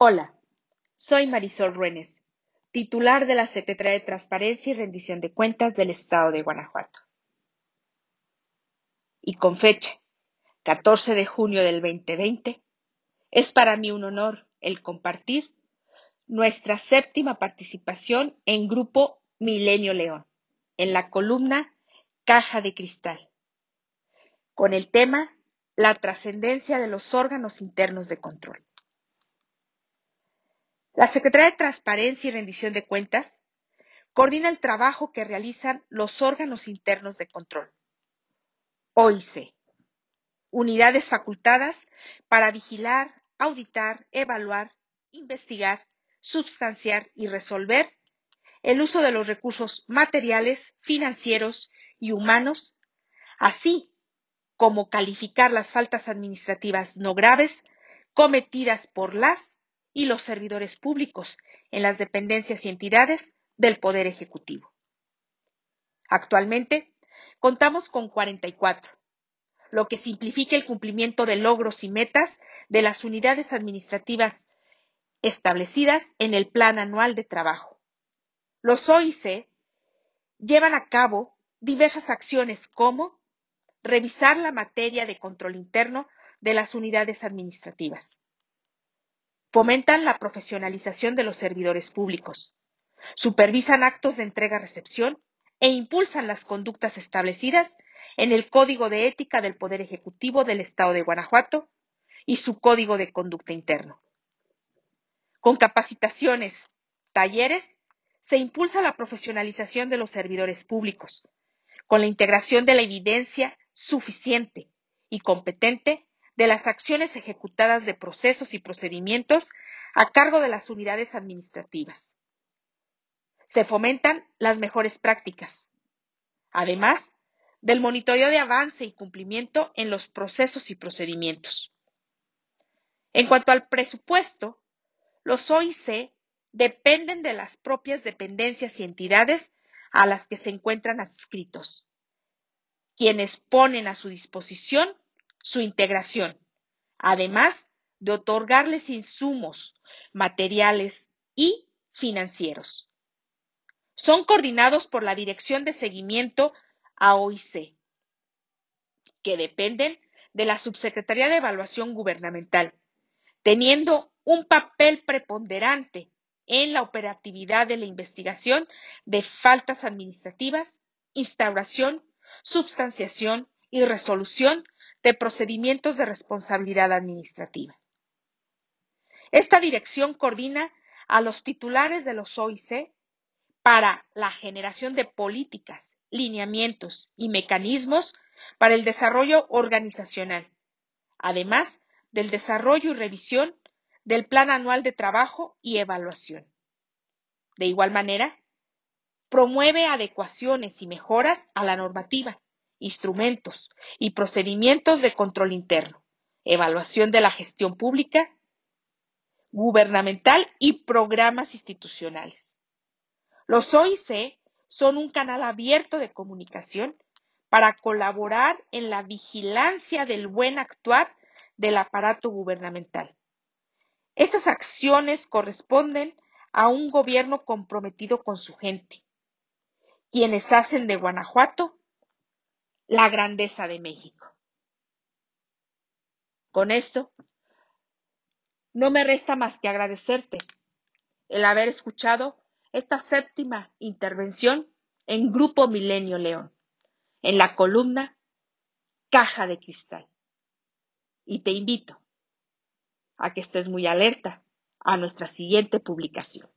Hola, soy Marisol Ruénes, titular de la Secretaría de Transparencia y Rendición de Cuentas del Estado de Guanajuato. Y con fecha 14 de junio del 2020, es para mí un honor el compartir nuestra séptima participación en Grupo Milenio León, en la columna Caja de Cristal, con el tema La trascendencia de los órganos internos de control. La Secretaría de Transparencia y Rendición de Cuentas coordina el trabajo que realizan los órganos internos de control, OIC, unidades facultadas para vigilar, auditar, evaluar, investigar, substanciar y resolver el uso de los recursos materiales, financieros y humanos, así como calificar las faltas administrativas no graves cometidas por las y los servidores públicos en las dependencias y entidades del Poder Ejecutivo. Actualmente, contamos con 44, lo que simplifica el cumplimiento de logros y metas de las unidades administrativas establecidas en el Plan Anual de Trabajo. Los OIC llevan a cabo diversas acciones como revisar la materia de control interno de las unidades administrativas, Fomentan la profesionalización de los servidores públicos. Supervisan actos de entrega-recepción e impulsan las conductas establecidas en el Código de Ética del Poder Ejecutivo del Estado de Guanajuato y su Código de Conducta Interno. Con capacitaciones, talleres, se impulsa la profesionalización de los servidores públicos, con la integración de la evidencia suficiente y competente de las acciones ejecutadas de procesos y procedimientos a cargo de las unidades administrativas. Se fomentan las mejores prácticas, además del monitoreo de avance y cumplimiento en los procesos y procedimientos. En cuanto al presupuesto, los OIC dependen de las propias dependencias y entidades a las que se encuentran adscritos, quienes ponen a su disposición su integración, además de otorgarles insumos materiales y financieros. Son coordinados por la Dirección de Seguimiento AOIC, que dependen de la Subsecretaría de Evaluación Gubernamental, teniendo un papel preponderante en la operatividad de la investigación de faltas administrativas, instauración, substanciación y resolución de procedimientos de responsabilidad administrativa. Esta dirección coordina a los titulares de los OIC para la generación de políticas, lineamientos y mecanismos para el desarrollo organizacional, además del desarrollo y revisión del Plan Anual de Trabajo y Evaluación. De igual manera, promueve adecuaciones y mejoras a la normativa, instrumentos y procedimientos de control interno, evaluación de la gestión pública, gubernamental y programas institucionales. Los OIC son un canal abierto de comunicación para colaborar en la vigilancia del buen actuar del aparato gubernamental. Estas acciones corresponden a un gobierno comprometido con su gente, quienes hacen de Guanajuato la grandeza de México. Con esto, no me resta más que agradecerte el haber escuchado esta séptima intervención en Grupo Milenio León, en la columna Caja de Cristal. Y te invito a que estés muy alerta a nuestra siguiente publicación.